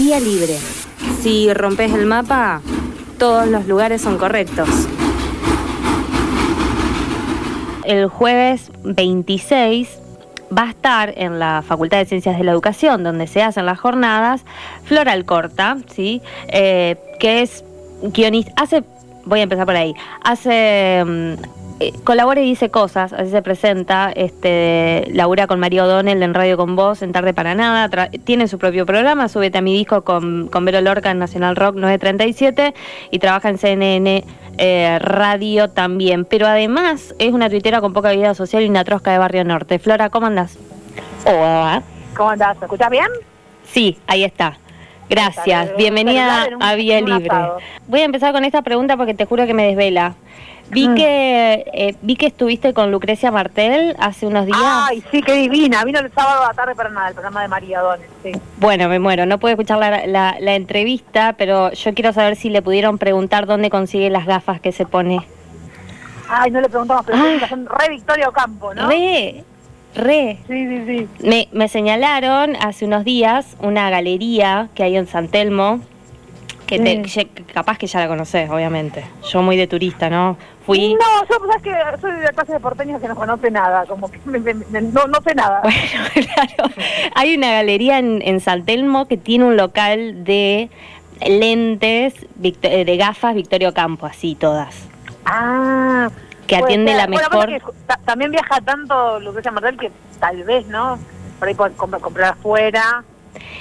Vía libre. Si rompes el mapa, todos los lugares son correctos. El jueves 26 va a estar en la Facultad de Ciencias de la Educación, donde se hacen las jornadas, Flora Alcorta, ¿sí? Eh, que es guionista, hace, voy a empezar por ahí, hace, mm, eh, colabora y dice cosas, así se presenta, este, labura con María O'Donnell en Radio con Voz, en Tarde para Nada, tra- tiene su propio programa, súbete a mi disco con, con Vero Lorca en Nacional Rock 937 y trabaja en CNN eh, Radio también, pero además es una tuitera con poca vida social y una trosca de Barrio Norte. Flora, ¿cómo andás? Hola. ¿Cómo andás? ¿Me escuchás bien? Sí, ahí está. Gracias. Bienvenida un- a Vía Libre. asado. Voy a empezar con esta pregunta porque te juro que me desvela. Vi Mm. que eh, vi que estuviste con Lucrecia Martel hace unos días. Ay, sí, qué divina. Vino el sábado a la tarde para nada, el programa de María Dones. Sí. Bueno, me muero. No puedo escuchar la, la- la entrevista, pero yo quiero saber si le pudieron preguntar dónde consigue las gafas que se pone. Ay, no le preguntamos, pero Ah. son re Victoria Ocampo, ¿no? Re, re. Sí, sí, sí. Me, me señalaron hace unos días una galería que hay en San Telmo, que te- Sí. capaz que ya la conoces, obviamente. Yo muy de turista, ¿no? Fui... No, yo sabes que soy de la clase de porteños que no conoce nada, como que me- me- me- no, no sé nada. Bueno, claro. Hay una galería en, en San Telmo que tiene un local de lentes, eh, de gafas Victorio Campo, así todas. Ah. Que atiende la Bueno, mejor... que también viaja tanto Lucrecia Martel que tal vez, ¿no? Por ahí pueden comprar, comprar afuera.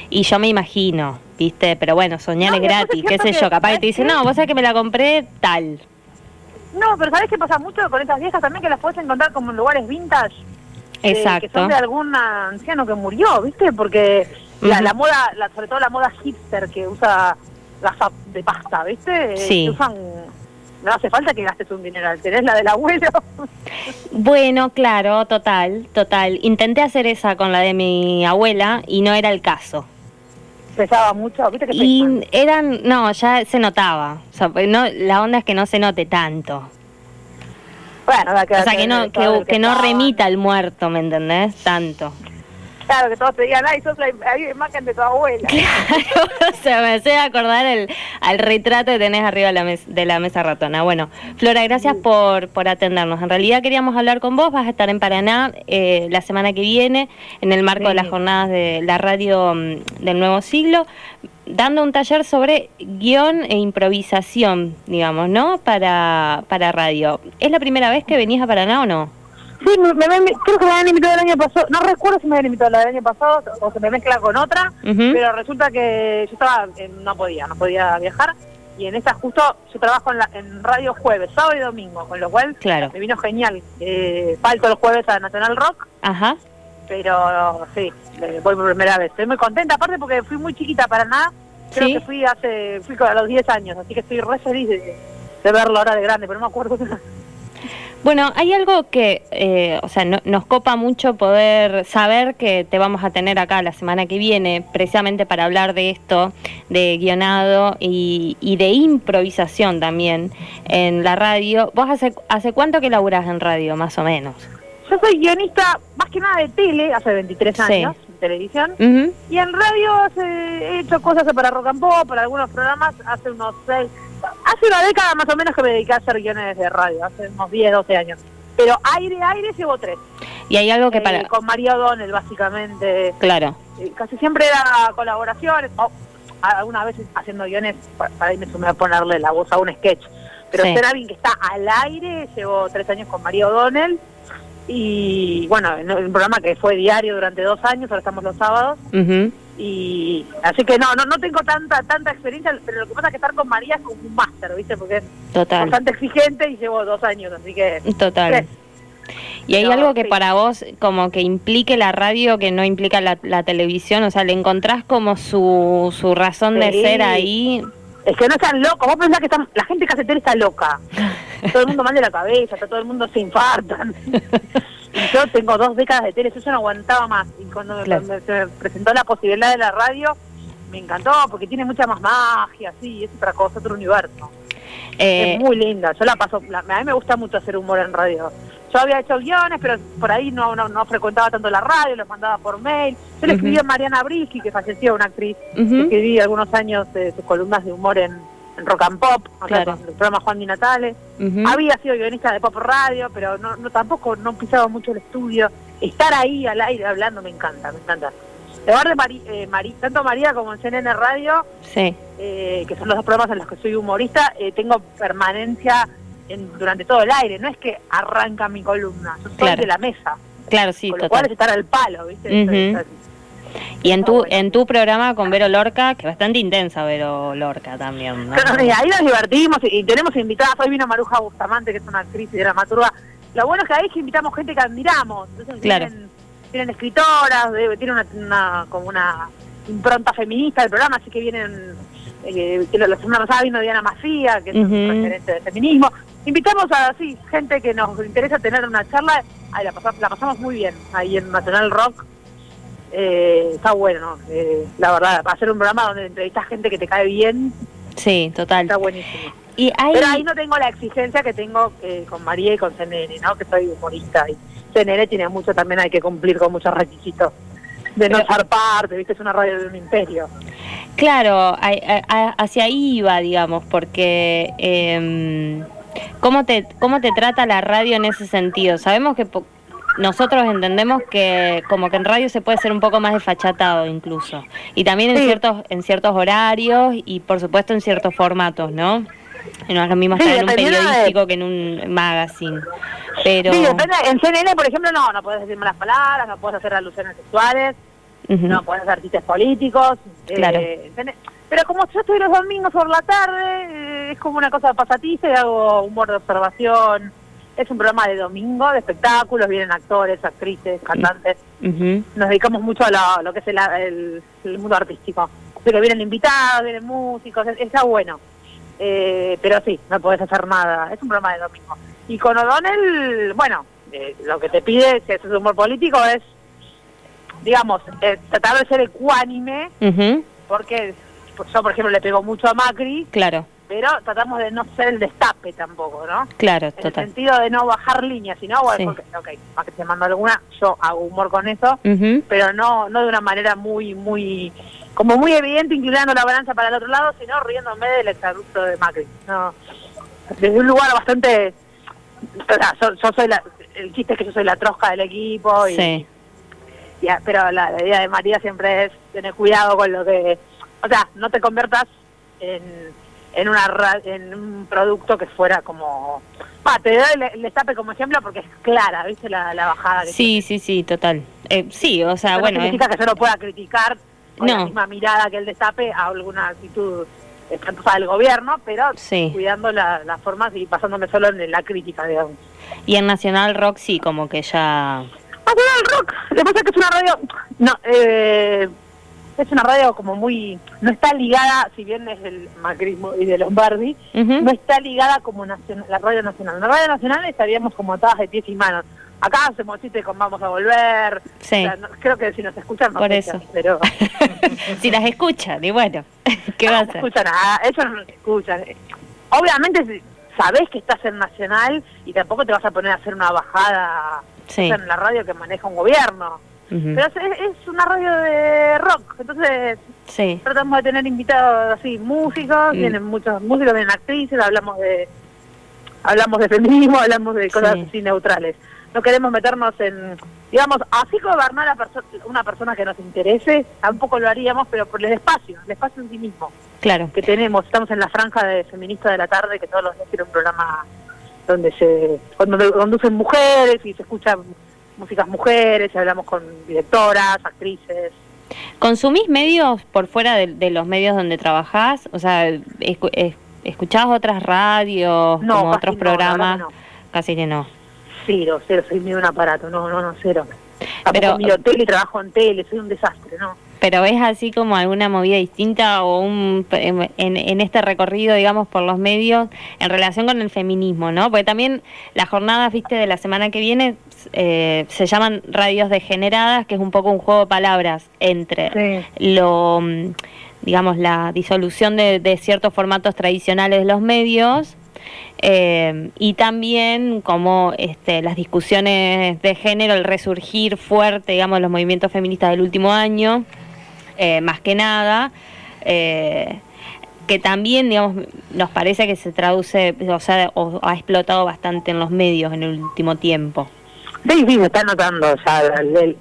Y yo me imagino, ¿viste? Pero bueno, soñar No, es gratis, qué sé yo. Capaz que ¿sabes te dicen, no, vos sabés que me la compré tal. No, pero ¿sabés qué pasa mucho con estas viejas también? Que las puedes encontrar como en lugares vintage. eh, que Exacto. son de algún anciano que murió, ¿viste? Porque la, moda, la- sobre todo la moda hipster que usa gafas de pasta, ¿viste? Sí. que usan, no hace falta que gastes un dineral, tenés la del abuelo. Bueno, claro, total, total. Intenté hacer esa con la de mi abuela y no era el caso. Pesaba mucho, ¿viste? Que pesan? Y eran, no, ya se notaba. O sea, pues no, la onda es que no se note tanto. Bueno, O sea, que no, que, que no remita al muerto, ¿me entendés? Tanto. Claro, que todos te digan, ay, sos la, imagen de tu abuela. Claro, o sea, me hace acordar el, al retrato que tenés arriba de la, mes- de la mesa ratona. Bueno, Flora, gracias por, por atendernos. En realidad queríamos hablar con vos, vas a estar en Paraná eh, la semana que viene, en el marco de las jornadas de la radio mm, del nuevo siglo, dando un taller sobre guion e improvisación, digamos, ¿no? Para, para radio. ¿Es la primera vez que venís a Paraná o no? Sí, me, me- creo que me habían invitado el año pasado, no recuerdo si me habían invitado la del año pasado o se me mezcla con otra, pero resulta que yo estaba, en- no podía, no podía viajar y en esta justo yo trabajo en, la, en radio jueves, sábado y domingo, con lo cual Claro. me vino genial. Eh, falto los jueves a Nacional Rock, Ajá. pero sí, eh, voy por primera vez. Estoy muy contenta, aparte porque fui muy chiquita para nada, creo Sí. que fui hace, fui a los 10 años, así que estoy re feliz de, de verlo ahora de grande, pero no me acuerdo. Bueno, hay algo que, eh, o sea, no- nos copa mucho poder saber que te vamos a tener acá la semana que viene, precisamente para hablar de esto, de guionado y, y de improvisación también en la radio. ¿Vos hace, hace cuánto que laburás en radio, más o menos? Yo soy guionista más que nada de tele, hace 23 Sí. años, en televisión. Y en radio hace- he hecho cosas para Rock and Pop, para algunos programas, hace unos seis, hace una década más o menos que me dediqué a hacer guiones de radio, hace unos 10, 12 años. Pero aire, aire llevo tres. Y hay algo que Eh, para... Con María O'Donnell, básicamente. Claro. Eh, casi siempre era colaboraciones, o algunas veces haciendo guiones, pa- para ahí me sumé a ponerle la voz a un sketch. Pero Sí. ser alguien que está al aire, llevo tres años con María O'Donnell. Y bueno, en un programa que fue diario durante dos años, ahora estamos los sábados. Ujú. Y así que no, no, no tengo tanta tanta experiencia, pero lo que pasa es que estar con María es como un máster, ¿viste? Porque es Total. bastante exigente y llevo dos años, así que... Total. tres. ¿Y hay algo que sí. para vos como que implique la radio que no implica la, la televisión? O sea, ¿le encontrás como su, su razón de ser ahí? Es que no están locos, vos pensás que están, la gente casetera está loca. todo el mundo mal de la cabeza, todo el mundo se infartan. yo tengo dos décadas de tele, yo no aguantaba más. Y cuando me- Claro. me, se me presentó la posibilidad de la radio, me encantó porque tiene mucha más magia, sí, es otra cosa, otro universo. Eh, es muy linda, yo la paso, la- a mí me gusta mucho hacer humor en radio. yo había hecho guiones, pero por ahí no, no, frecuentaba tanto la radio, los mandaba por mail. Yo le escribí a Mariana Brisky, que falleció, una actriz, escribí algunos años de sus columnas de humor en, Rock and Pop, claro. el programa Juan Di Natale. Había sido guionista de Pop Radio, pero no, no tampoco no pisaba mucho el estudio. Estar ahí al aire hablando me encanta, me encanta. Mari, eh, tanto María como en CNN Radio, sí. eh, que son los dos programas en los que soy humorista, eh, tengo permanencia en, durante todo el aire. No es que arranca mi columna, yo soy de la mesa. Claro, sí, con lo cual es estar al palo, ¿viste? Y en tu en tu programa con Vero Lorca, que bastante intensa Vero Lorca también. ¿no? ahí nos divertimos y, tenemos invitadas. Hoy vino Maruja Bustamante, que es una actriz y dramaturga. Lo bueno es que ahí es que invitamos gente que admiramos. Entonces claro tienen escritoras, tienen una, como una impronta feminista del programa, así que vienen, eh, la semana pasada vino Diana Macía, que es un referente de feminismo. Invitamos a sí, gente que nos interesa tener una charla, ahí la, pasamos, muy bien, ahí en Nacional Rock. Eh, está bueno, eh, la verdad, para hacer un programa donde entrevistas gente que te cae bien. Sí, total. Está buenísimo. Y Pero ahí no tengo la exigencia que tengo eh, con María y con CNN, ¿no? Que soy humorista y CNN tiene mucho también, hay que cumplir con muchos requisitos de no ser parte, ¿viste? Es una radio de un imperio. Claro, hacia ahí iba, digamos, porque eh, ¿cómo, te, ¿cómo te trata la radio en ese sentido? Sabemos que nosotros entendemos que como que en radio se puede ser un poco más desfachatado incluso, y también en, ciertos, en ciertos horarios y por supuesto en ciertos formatos, ¿no? no es lo mismo estar en un periodístico que en un magazine. Pero... Sí, depende. En CNN, por ejemplo, no, no puedes decir malas palabras, no puedes hacer alusiones sexuales, no puedes hacer artistas políticos. Claro. Eh, pero como yo estoy los domingos por la tarde, eh, es como una cosa pasatiza y hago humor de observación. Es un programa de domingo, de espectáculos, vienen actores, actrices, cantantes. Nos dedicamos mucho a lo, que es el, mundo artístico. Pero vienen invitados, vienen músicos, está bueno. Eh, pero sí, no puedes hacer nada. Es un programa de domingo. Y con O'Donnell, bueno, eh, lo que te pide, si es humor político, es, digamos, eh, tratar de ser ecuánime, porque yo, por ejemplo, le pego mucho a Macri. Claro. Pero tratamos de no ser el destape tampoco, ¿no? Claro, en el sentido de no bajar líneas, sino, bueno, porque, ok, Macri te manda alguna, yo hago humor con eso, pero no no de una manera muy, muy como muy evidente inclinando la balanza para el otro lado, sino riéndome del exabrupto de Macri. No, desde un lugar bastante... O sea, yo, soy la... El chiste es que yo soy la trosca del equipo y... Sí. pero la, idea de María siempre es tener cuidado con lo que... O sea, no te conviertas en, en, una, en un producto que fuera como... Ah, te doy el, destape como ejemplo porque es clara, ¿viste? La, la bajada que Sí, sí, sí, total. Eh, sí, o sea, bueno... No significa que yo no pueda criticar con la misma mirada que el destape a alguna actitud espantosa del gobierno, pero cuidando las formas y pasándome solo en la crítica, digamos. Y en Nacional Rock sí, como que ya... Nacional Rock, lo que pasa es que es una radio... No, eh, es una radio como muy... No está ligada, si bien es del macrismo y de Lombardi, no está ligada como la radio nacional. En la radio nacional estaríamos como atadas de pies y manos acá hacemos chistes con vamos a volver. Sí. creo que si nos escuchan, Por eso. pero... si las escuchan, y bueno, ¿qué va a hacer? No escuchan nada, ellos no nos escuchan. Obviamente sabés que estás en Nacional y tampoco te vas a poner a hacer una bajada en la radio que maneja un gobierno. Pero es, una radio de rock, entonces sí. tratamos de tener invitados así, músicos, mm. vienen muchos músicos, vienen actrices, hablamos de hablamos de feminismo, hablamos de cosas así neutrales no queremos meternos en, digamos, así gobernar a una persona que nos interese, tampoco lo haríamos, pero por el espacio, el espacio en sí mismo. Claro. Que tenemos, estamos en la franja de feminista de la tarde, que todos los días tiene un programa donde se donde conducen mujeres y se escuchan músicas mujeres, hablamos con directoras, actrices. ¿Consumís medios por fuera de, los medios donde trabajás? O sea, ¿escuchás otras radios, como otros programas? Casi que no cero, cero, soy medio un aparato, no, no, no, cero. pero, miro tele, trabajo en tele, soy un desastre, ¿no? Pero es así como alguna movida distinta o un en, en, este recorrido, digamos, por los medios en relación con el feminismo, ¿no? Porque también las jornadas, viste, de la semana que viene eh, se llaman radios degeneradas, que es un poco un juego de palabras entre lo, digamos, la disolución de, de ciertos formatos tradicionales de los medios Eh, y también como este, las discusiones de género, el resurgir fuerte, digamos, de los movimientos feministas del último año, eh, más que nada, eh, que también, digamos, nos parece que se traduce, o sea, o, ha explotado bastante en los medios en el último tiempo. Sí, sí, se está notando, o sea, el,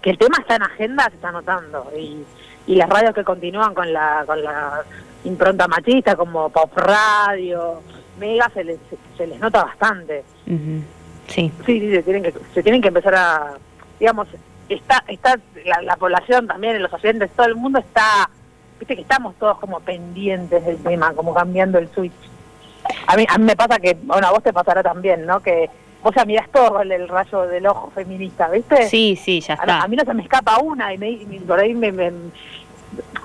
que el tema está en agenda se está notando, y, y las radios que continúan con la, con la impronta machista, como Pop Radio, Mega, se les, se les nota bastante. Sí. Sí, sí, se tienen que, se tienen que empezar a, digamos, está, está la, población también, los oyentes, todo el mundo está, viste que estamos todos como pendientes del tema, como cambiando el switch. A mí, a mí me pasa que, bueno, a vos te pasará también, ¿no? Que vos ya mirás todo el, rayo del ojo feminista, ¿viste? Sí, sí, ya está. A, mí no se me escapa una y, me, por ahí me,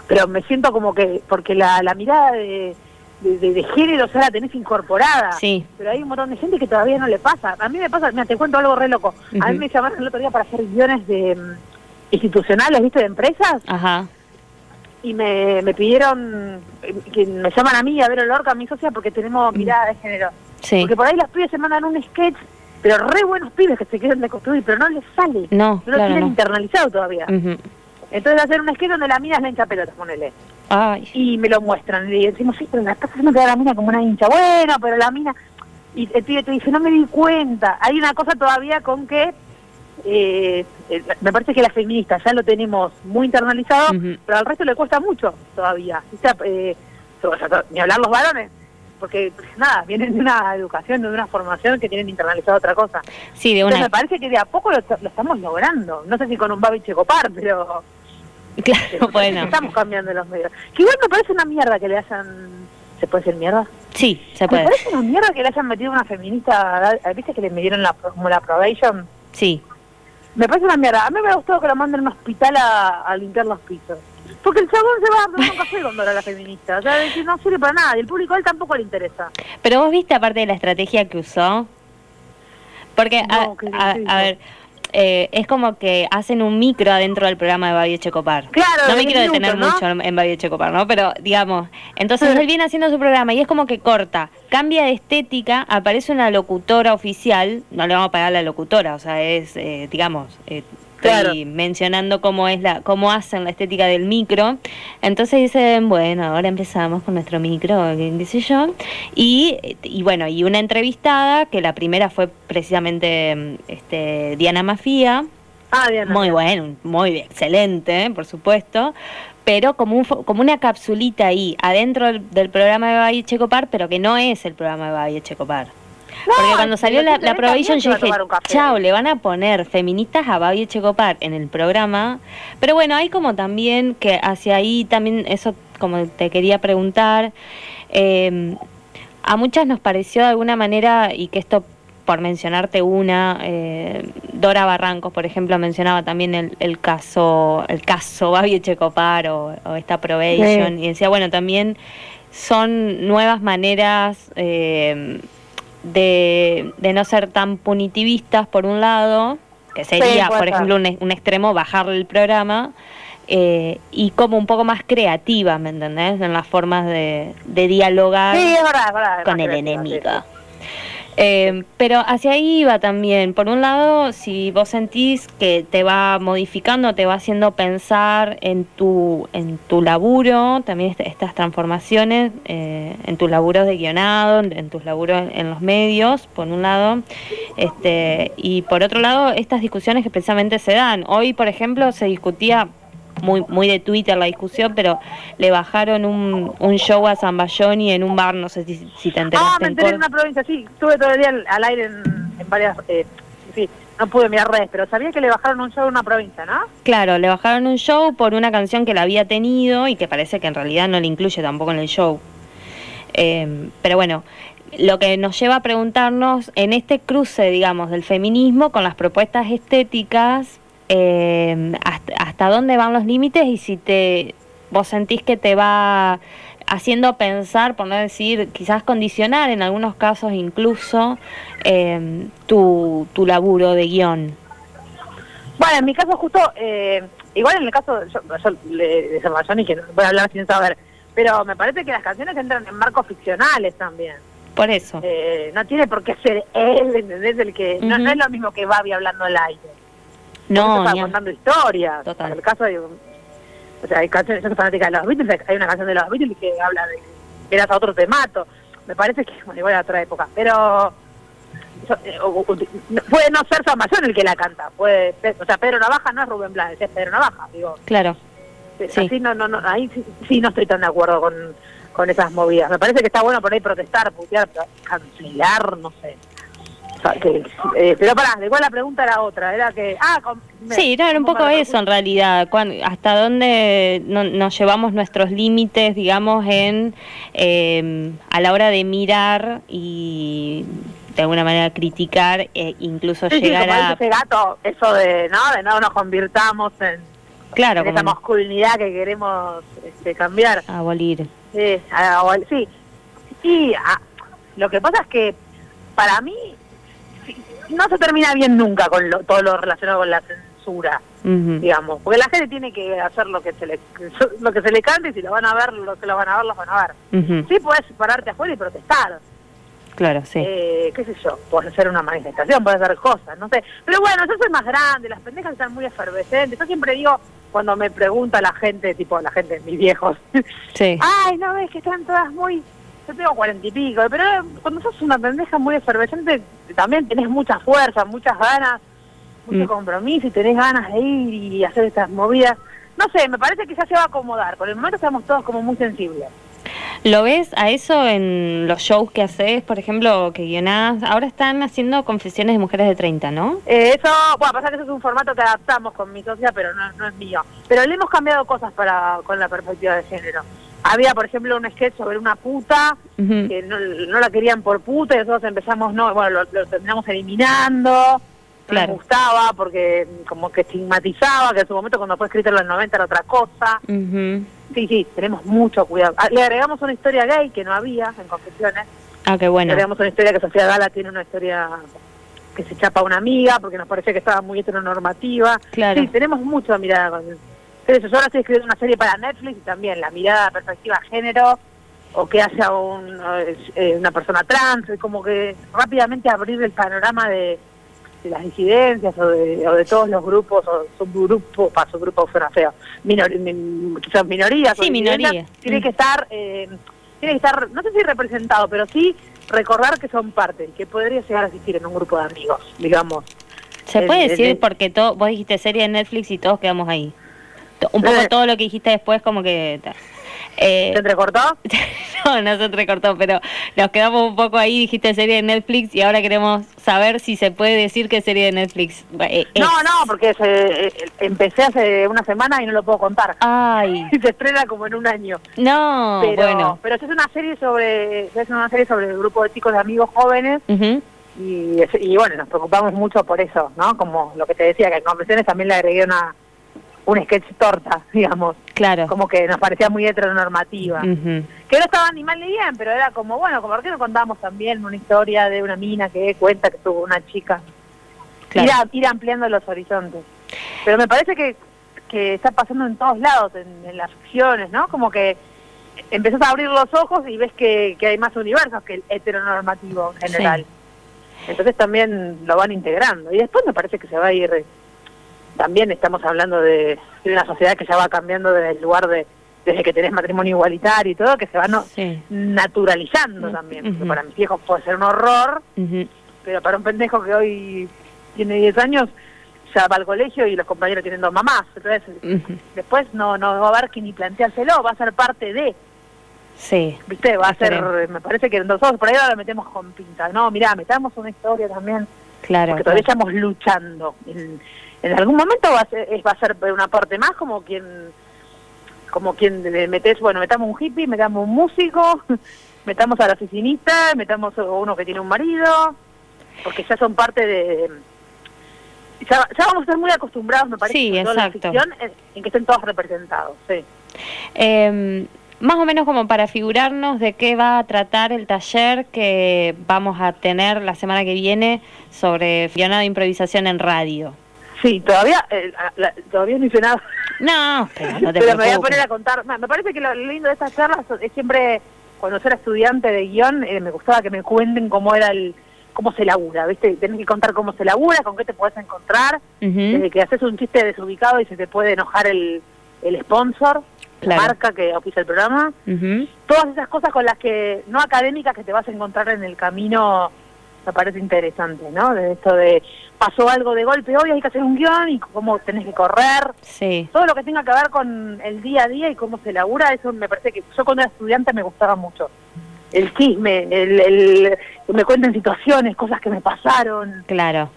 Pero me siento como que, porque la, la mirada de de, de, género, o sea, la tenés incorporada. Sí. Pero hay un montón de gente que todavía no le pasa. A mí me pasa, mira, te cuento algo re loco. A mí me llamaron el otro día para hacer guiones de mm, institucionales, ¿viste? De empresas. Ajá. Y me, me pidieron eh, que me llaman a mí a ver el orca, a mi socia, porque tenemos mm. mirada de género. Sí. Porque por ahí las pibes se mandan un sketch, pero re buenos pibes que se quieren deconstruir, pero no les sale. No, no lo tienen internalizado todavía. Entonces hacer un sketch donde la mina es la hincha pelota, ponele. Y me lo muestran. Y decimos, sí, pero la estás haciendo quedar la mina como una hincha. Bueno, pero la mina... Y el pibe te dice, no me di cuenta. Hay una cosa todavía con que... Eh, eh me parece que las feministas ya lo tenemos muy internalizado, pero al resto le cuesta mucho todavía. Eh, ni hablar los varones porque nada, vienen de una educación, de una formación que tienen internalizado otra cosa. Sí, de una... me parece que de a poco lo, estamos logrando. No sé si con un Babi Checopar, pero Claro, bueno. Estamos cambiando los medios. Que igual me parece una mierda que le hayan... ¿Se puede decir mierda? Sí, se puede. Me parece una mierda que le hayan metido una feminista... ¿Viste que le midieron la, como la probation? Sí. Me parece una mierda. A mí me ha gustado que lo manden a un hospital a, limpiar los pisos. Porque el chabón se va a tomar un café cuando era la feminista. O sea, no sirve para nada. Y el público a él tampoco le interesa. Pero vos viste, aparte de la estrategia que usó. Porque, a ver eh, es como que hacen un micro adentro del programa de Babi Echecopar. Claro, no me quiero detener mucho en Babi Echecopar, ¿no? Pero digamos, entonces él viene haciendo su programa y es como que corta, cambia de estética, aparece una locutora oficial, no le vamos a pagar a la locutora, o sea, es, eh, digamos, eh, estoy mencionando cómo es la, cómo hacen la estética del micro. Entonces dicen, bueno, ahora empezamos con nuestro micro, qué sé yo. Y, y bueno, y una entrevistada, que la primera fue precisamente este, Diana Mafía. Ah, Diana. Muy bueno, muy excelente, por supuesto pero como, un, como una capsulita ahí, adentro del, programa de Valle Checopar, pero que no es el programa de Valle Checopar. Porque cuando salió la, la yo dije, chao, le van a poner feministas a Babi Checopar en el programa. Pero bueno, hay como también que hacia ahí también, eso como te quería preguntar, eh, a muchas nos pareció de alguna manera, y que esto por mencionarte una, eh, Dora Barrancos, por ejemplo, mencionaba también el, el caso, el caso Babi Checopar o, esta Probation, y decía, bueno, también son nuevas maneras eh, de, de no ser tan punitivistas, por un lado, que sería, por ejemplo, un, un, extremo bajarle el programa, eh, y como un poco más creativa, ¿me entendés? En las formas de, de dialogar con el enemigo. Eh, pero hacia ahí va también. Por un lado, si vos sentís que te va modificando, te va haciendo pensar en tu, en tu laburo, también estas transformaciones, eh, en tus laburos de guionado, en, tus laburos en los medios, por un lado, este, y por otro lado, estas discusiones que precisamente se dan. Hoy, por ejemplo, se discutía muy, muy de Twitter la discusión, pero le bajaron un, un show a Zambayoni en un bar, no sé si, si te enteraste. Ah, me enteré en, una provincia, sí, estuve todo el día al, aire en, varias... Eh, sí, no pude mirar redes, pero sabía que le bajaron un show en una provincia, ¿no? Claro, le bajaron un show por una canción que la había tenido y que parece que en realidad no le incluye tampoco en el show. Eh, pero bueno, lo que nos lleva a preguntarnos en este cruce, digamos, del feminismo con las propuestas estéticas, eh, hasta, dónde van los límites y si te vos sentís que te va haciendo pensar, por no decir, quizás condicionar en algunos casos incluso eh, tu, tu laburo de guion. Bueno, en mi caso justo, eh, igual en el caso yo, yo, de San que voy a hablar sin saber, pero me parece que las canciones entran en marcos ficcionales también. Por eso. Eh, no tiene por qué ser él, ¿entendés? El que, no, es lo mismo que Babi hablando al aire. No, está contando historias. Total. el caso de, o sea, hay canciones, yo soy fanática de los Beatles, hay una canción de los Beatles que habla de que eras a otro te mato. Me parece que, bueno, igual a otra época, pero eh, puede no ser San Mayón el que la canta, puede, o sea, Pedro Navaja no es Rubén Blades, es Pedro Navaja, digo. Claro. Sí. no, no, no, ahí sí, no estoy tan de acuerdo con, con esas movidas. Me parece que está bueno por ahí protestar, putear, cancelar, no sé. Eh, pero pará, igual la pregunta era otra, era que... Ah, sí, era un poco eso en realidad, hasta dónde nos llevamos nuestros límites, digamos, en eh, a la hora de mirar y de alguna manera criticar e incluso llegar a ese gato eso de no de no nos convirtamos en, claro, esa masculinidad que queremos este, cambiar. abolir. Sí sí. Y lo que pasa es que para mí no se termina bien nunca con todo lo relacionado con la censura digamos porque la gente tiene que hacer lo que se le lo que se le cante y si lo van a ver lo que lo van a ver lo van a ver sí puedes pararte afuera y protestar Claro, sí. Eh, qué sé yo, puede hacer una manifestación, puede hacer cosas, no sé. Pero bueno, yo soy más grande, las pendejas están muy efervescentes. Yo siempre digo, cuando me pregunta la gente, tipo la gente, mis viejos, sí. ay, no ves que están todas muy... Yo tengo cuarenta y pico, pero cuando sos una pendeja muy efervescente, también tenés mucha fuerza, muchas ganas, mucho mm. compromiso y tenés ganas de ir y hacer estas movidas. No sé, me parece que ya se va a acomodar. Por el momento estamos todos como muy sensibles. ¿Lo ves a eso en los shows que haces, por ejemplo, que guionás? Ahora están haciendo confesiones de mujeres de 30, ¿no? Eh, eso, bueno, pasa que eso es un formato que adaptamos con mi socia, pero no, es mío. Pero le hemos cambiado cosas para con la perspectiva de género. Había, por ejemplo, un sketch sobre una puta, que no, la querían por puta, y nosotros empezamos, no, bueno, lo, terminamos eliminando. No gustaba porque como que estigmatizaba, que en su momento cuando fue escrito en los 90 era otra cosa. Sí, sí, tenemos mucho cuidado. Ah, le agregamos una historia gay que no había en Confesiones. Ah, qué bueno. Le agregamos una historia que Sofía Gala tiene una historia que se chapa a una amiga porque nos parecía que estaba muy heteronormativa. Claro. Sí, tenemos mucha mirada con eso. Yo ahora estoy escribiendo una serie para Netflix y también la mirada perspectiva género o que haya un, eh, una persona trans, es como que rápidamente abrir el panorama de de las disidencias o de, o de todos los grupos o subgrupos, para subgrupos suena feo, minor, quizás minorías. Sí, minorías. Tiene que estar, eh, tiene que estar, no sé si representado, pero sí recordar que son parte, que podría llegar a existir en un grupo de amigos, digamos. Se puede decir porque todo, vos dijiste serie de Netflix y todos quedamos ahí. Un poco eh. todo lo que dijiste después como que... Eh, ¿Se entrecortó? no, no se entrecortó, pero nos quedamos un poco ahí, dijiste serie de Netflix y ahora queremos saber si se puede decir que serie de Netflix. Eh, no, no, porque se, eh, empecé hace una semana y no lo puedo contar. Ay. se estrena como en un año. No, pero, bueno. Pero es una serie sobre es una serie sobre el grupo de chicos de amigos jóvenes. y, y bueno, nos preocupamos mucho por eso, ¿no? Como lo que te decía, que en conversaciones también le agregué una un sketch torta, digamos. Claro. Como que nos parecía muy heteronormativa. Que no estaba ni mal ni bien, pero era como, bueno, como que no contamos también una historia de una mina que cuenta que tuvo una chica. Claro. Ir, ampliando los horizontes. Pero me parece que, que está pasando en todos lados, en, las ficciones, ¿no? Como que empezás a abrir los ojos y ves que, que hay más universos que el heteronormativo en general. Entonces también lo van integrando. Y después me parece que se va a ir también estamos hablando de, una sociedad que ya va cambiando desde el lugar de desde que tenés matrimonio igualitario y todo, que se va no, naturalizando también. Para mis hijos puede ser un horror, pero para un pendejo que hoy tiene 10 años, ya va al colegio y los compañeros tienen dos mamás. Entonces, después no, no va a haber que ni planteárselo, va a ser parte de. Sí. ¿Viste? Va a ser, me parece que nosotros por ahí ahora lo metemos con pinta. No, mirá, metamos una historia también. Claro. Porque todavía estamos luchando en algún momento va a ser, va a ser una parte más como quien como quien le metes, bueno, metamos un hippie, metamos un músico, metamos al oficinista, metamos a uno que tiene un marido, porque ya son parte de... Ya, vamos a estar muy acostumbrados, me parece, sí, en, en, que estén todos representados, sí. Eh, más o menos como para figurarnos de qué va a tratar el taller que vamos a tener la semana que viene sobre Fiona de improvisación en radio. Sí, todavía eh, todavía no hice nada. No, pero no te Pero me voy a poner a contar. Me parece que lo lindo de estas charlas es siempre cuando yo era estudiante de guion, eh, me gustaba que me cuenten cómo era el cómo se labura, ¿viste? Tenés que contar cómo se labura, con qué te puedes encontrar, desde que haces un chiste desubicado y se te puede enojar el, el sponsor, la marca que oficia el programa. Todas esas cosas con las que, no académicas, que te vas a encontrar en el camino, me parece interesante, ¿no? De esto de, pasó algo de golpe, hoy hay que hacer un guion y cómo tenés que correr. Sí. Todo lo que tenga que ver con el día a día y cómo se labura, eso me parece que yo cuando era estudiante me gustaba mucho el chisme, el, el, que me cuenten situaciones, cosas que me pasaron. Claro.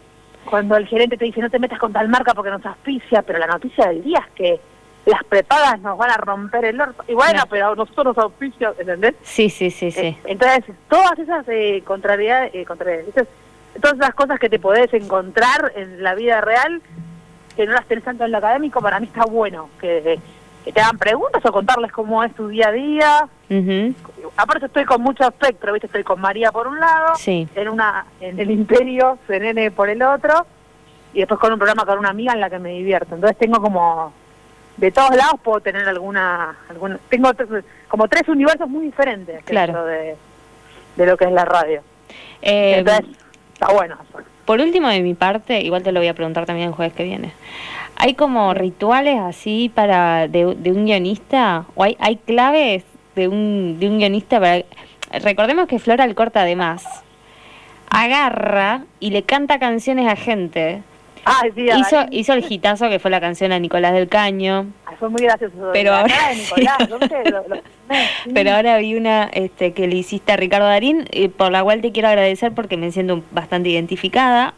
Cuando el gerente te dice no te metas con tal marca porque nos auspicia, pero la noticia del día es que las prepagas nos van a romper el orto. Y bueno, pero nosotros nos auspicia, ¿entendés? Sí, sí, sí, sí. Eh, entonces, todas esas eh, contrariedades, eh, contrariedades todas esas cosas que te podés encontrar en la vida real, que no las tenés tanto en lo académico, para mí está bueno. que que te hagan preguntas o contarles cómo es tu día a día. Aparte estoy con mucho espectro, ¿viste? Estoy con María por un lado, en una en el Imperio, CNN por el otro, y después con un programa con una amiga en la que me divierto. Entonces tengo como de todos lados puedo tener alguna, alguna tengo como tres universos muy diferentes claro. de, de lo que es la radio. Eh, Entonces, está bueno. Por último, de mi parte, igual te lo voy a preguntar también el jueves que viene. ¿Hay como rituales así para de, un guionista? ¿O hay, hay claves de un, de un guionista para... Recordemos que Flora Alcorta además agarra y le canta canciones a gente. Ah, sí, hizo, hizo el hitazo que fue la canción a Nicolás del Caño. fue muy gracioso. Pero ahora, pero ahora vi una este, que le hiciste a Ricardo Darín, eh, por la cual te quiero agradecer porque me siento bastante identificada.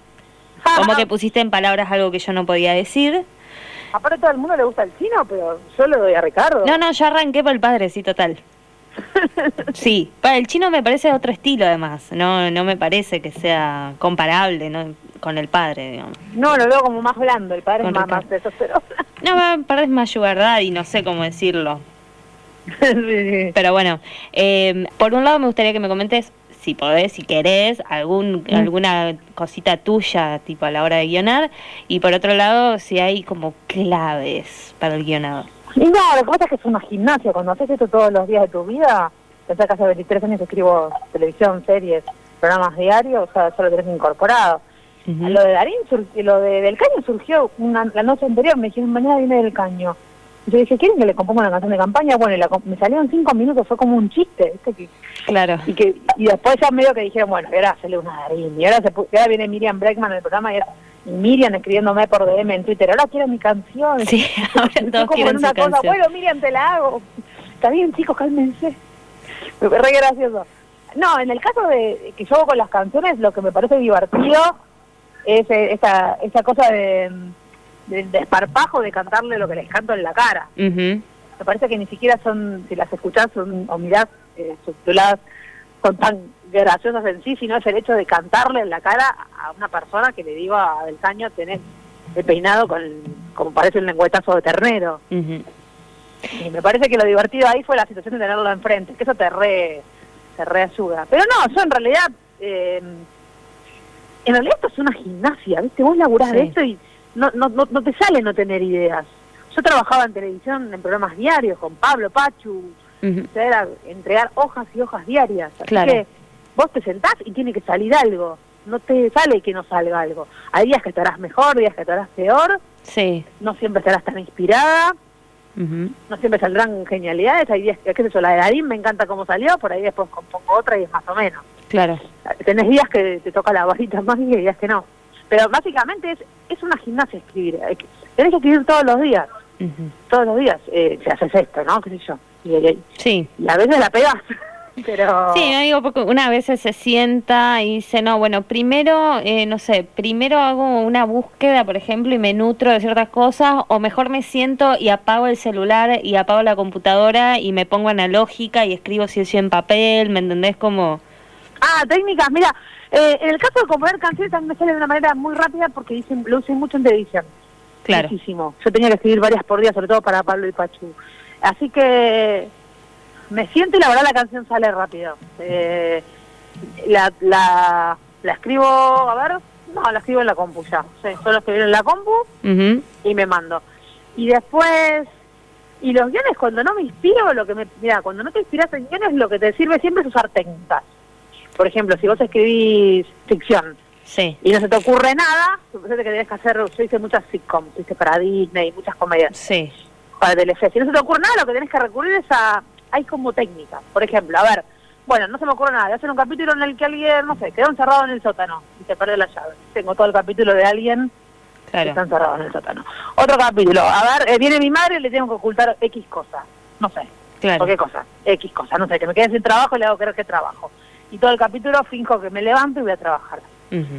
Como que pusiste en palabras algo que yo no podía decir. Aparte todo el mundo le gusta el chino, pero yo le doy a Ricardo. No, no, yo arranqué por el padre, sí, total. Sí, para el chino me parece otro estilo además, no no me parece que sea comparable ¿no? con el padre, digamos. No, lo veo como más blando, el padre es más, más No, el padre es más sugar y no sé cómo decirlo. Pero bueno, eh, por un lado me gustaría que me comentes si podés, si querés, algún, mm. alguna cosita tuya, tipo a la hora de guionar, y por otro lado, si hay como claves para el guionado. Y no, lo que pasa es que es una gimnasia, cuando haces esto todos los días de tu vida, pensás que hace 23 años escribo televisión, series, programas diarios, o sea, solo tenés incorporado. Lo de Darín, lo de Del Caño surgió una, la noche anterior, me dijeron, mañana viene Del Caño. Yo dije, ¿quieren que le componga una canción de campaña? Bueno, me salieron cinco minutos, fue como un chiste, ¿viste? Que, claro. Y, que, y después ya medio que dijeron, bueno, ahora hacerle una Darín. Y ahora, se, ahora viene Miriam Breckman en el programa y, Miriam escribiéndome por DM en Twitter, ahora quiero mi canción. Sí, ahora todos como en una cosa, bueno, Miriam, te la hago. Está bien, chicos, cálmense. Me re gracioso. No, en el caso de que yo hago con las canciones, lo que me parece divertido es eh, esa, esa cosa de del desparpajo de cantarle lo que les canto en la cara. Me parece que ni siquiera son, si las escuchás o mirás eh, subtituladas, son tan graciosas en sí, sino es el hecho de cantarle en la cara a una persona que le digo a Del Caño tener el peinado con, como parece un lengüetazo de ternero. Y me parece que lo divertido ahí fue la situación de tenerlo enfrente, que eso te re, te reayuda. Pero no, yo en realidad, eh, en realidad esto es una gimnasia, ¿viste? Vos laburás de esto y no, no, no, te sale no tener ideas. Yo trabajaba en televisión en programas diarios con Pablo Pachu, era entregar hojas y hojas diarias. Así que vos te sentás y tiene que salir algo. No te sale que no salga algo. Hay días que estarás mejor, días que estarás peor. Sí. No siempre estarás tan inspirada. No siempre saldrán genialidades. Hay días que, qué sé yo, la de Darín me encanta cómo salió, por ahí después compongo otra y es más o menos. Claro. Tenés días que te toca la varita más y días que no. Pero básicamente es, es una gimnasia escribir. Tenés que escribir todos los días. Todos los días eh, se haces esto, ¿no? ¿Qué sé yo? Y, sí. Y a veces la pegas. Pero... Sí, no digo porque una vez se sienta y dice, no, bueno, primero, eh, no sé, primero hago una búsqueda, por ejemplo, y me nutro de ciertas cosas, o mejor me siento y apago el celular y apago la computadora y me pongo analógica y escribo si es en papel, ¿me entendés? Como... Ah, técnicas, mira, eh, en el caso de componer canciones también me sale de una manera muy rápida porque dicen, lo usé mucho en televisión. Claro. Muchísimo. Yo tenía que escribir varias por día, sobre todo para Pablo y Pachu. Así que me siento y la verdad la canción sale rápido. Eh, la, la, la escribo, a ver, no, la escribo en la compu ya. Sí, solo escribo en la compu y me mando. Y después Y los guiones, cuando no me inspiro, lo que me. Mira, cuando no te inspiras en guiones, lo que te sirve siempre es usar técnicas. Por ejemplo, si vos escribís ficción sí. y no se te ocurre nada, suponete que tenés que hacer. Yo hice muchas sitcoms, hice para Disney, muchas comedias. Sí. Para Telefe. Si no se te ocurre nada, lo que tenés que recurrir es a. Hay como técnicas. Por ejemplo, a ver, bueno, no se me ocurre nada. Hacer un capítulo en el que alguien, no sé, quedó encerrado en el sótano y se perdió la llave. Tengo todo el capítulo de alguien que está encerrado en el sótano. Otro capítulo. A ver, eh, viene mi madre y le tengo que ocultar X cosa. No sé. Claro. ¿Por qué cosa? X cosa. No sé, que me quede sin trabajo y le hago creer que trabajo. Y todo el capítulo finjo que me levanto y voy a trabajar.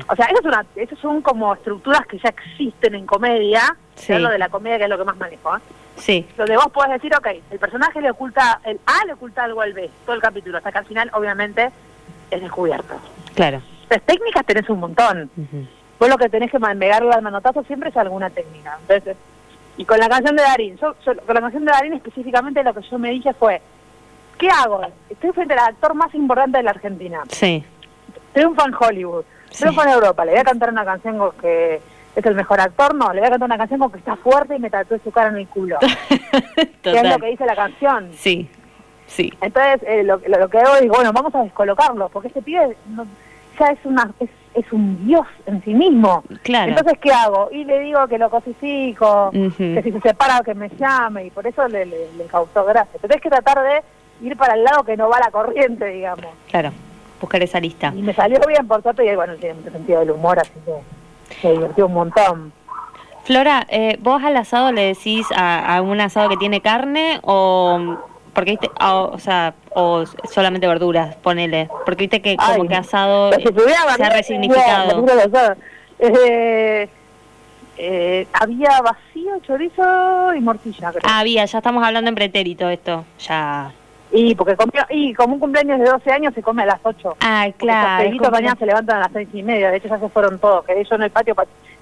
O sea, eso es una, eso son como estructuras que ya existen en comedia. Sí. Hablo de la comedia que es lo que más manejo. ¿eh? Sí. Donde vos podés decir, ok, el personaje le oculta, el A le oculta algo al B, todo el capítulo, hasta que al final, obviamente, es descubierto. Claro. Entonces, técnicas tenés un montón. Vos lo que tenés que pegarle al manotazo siempre es alguna técnica. Entonces, y con la canción de Darín, yo, con la canción de Darín específicamente lo que yo me dije fue, ¿qué hago? Estoy frente al actor más importante de la Argentina. Sí. Triunfa en Hollywood, triunfa en Europa, le voy a cantar una canción que es el mejor actor, no, le voy a cantar una canción con que está fuerte y me tatué su cara en el culo. que es lo que dice la canción. Sí, sí. Entonces, eh, lo, lo, que hago es, bueno, vamos a descolocarlo, porque este pibe ya es una es, es, un dios en sí mismo. Claro. Entonces, ¿qué hago? Y le digo que lo cosifico, que si se separa que me llame, y por eso le, le, causó gracia. Pero tienes que tratar de ir para el lado que no va la corriente, digamos. Claro, buscar esa lista. Y me salió bien, por suerte, y bueno, tiene mucho sentido del humor, así que se divirtió un montón. Flora, eh, ¿vos al asado le decís a, a, un asado que tiene carne o porque viste, o, sea, o solamente verduras, ponele, porque viste que como que asado se ha resignificado. Eh, eh, había vacío, chorizo y morcilla, creo. Ah, había, ya estamos hablando en pretérito esto, ya. Y porque y como un cumpleaños de 12 años se come a las 8. Ah, claro. Los mañana se levantan a las 6 y media, de hecho ya se fueron todos, quedé yo en el patio.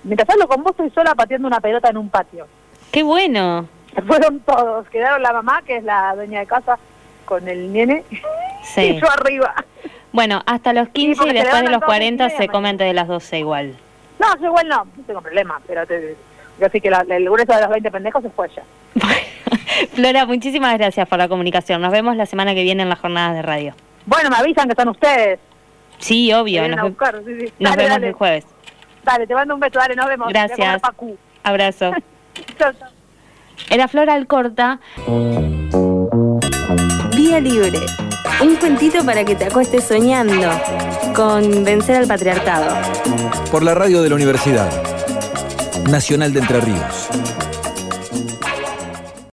Mientras hablo con vos estoy sola pateando una pelota en un patio. ¡Qué bueno! Se fueron todos, quedaron la mamá, que es la dueña de casa, con el nene, sí. y yo arriba. Bueno, hasta los 15 y después de los 40 se come antes de las 12 igual. No, yo igual no, no tengo problema, pero te, yo sí que la, el grueso de los 20 pendejos se fue ya. Flora, muchísimas gracias por la comunicación. Nos vemos la semana que viene en las jornadas de radio. Bueno, me avisan que están ustedes. Sí, obvio. Nos, buscar, sí, sí. nos vemos el jueves. Dale, te mando un beso, dale, nos vemos. Gracias. Abrazo. chao, chao. Era Flora Alcorta. Vía Libre. Un cuentito para que te acuestes soñando con vencer al patriarcado. Por la radio de la Universidad Nacional de Entre Ríos.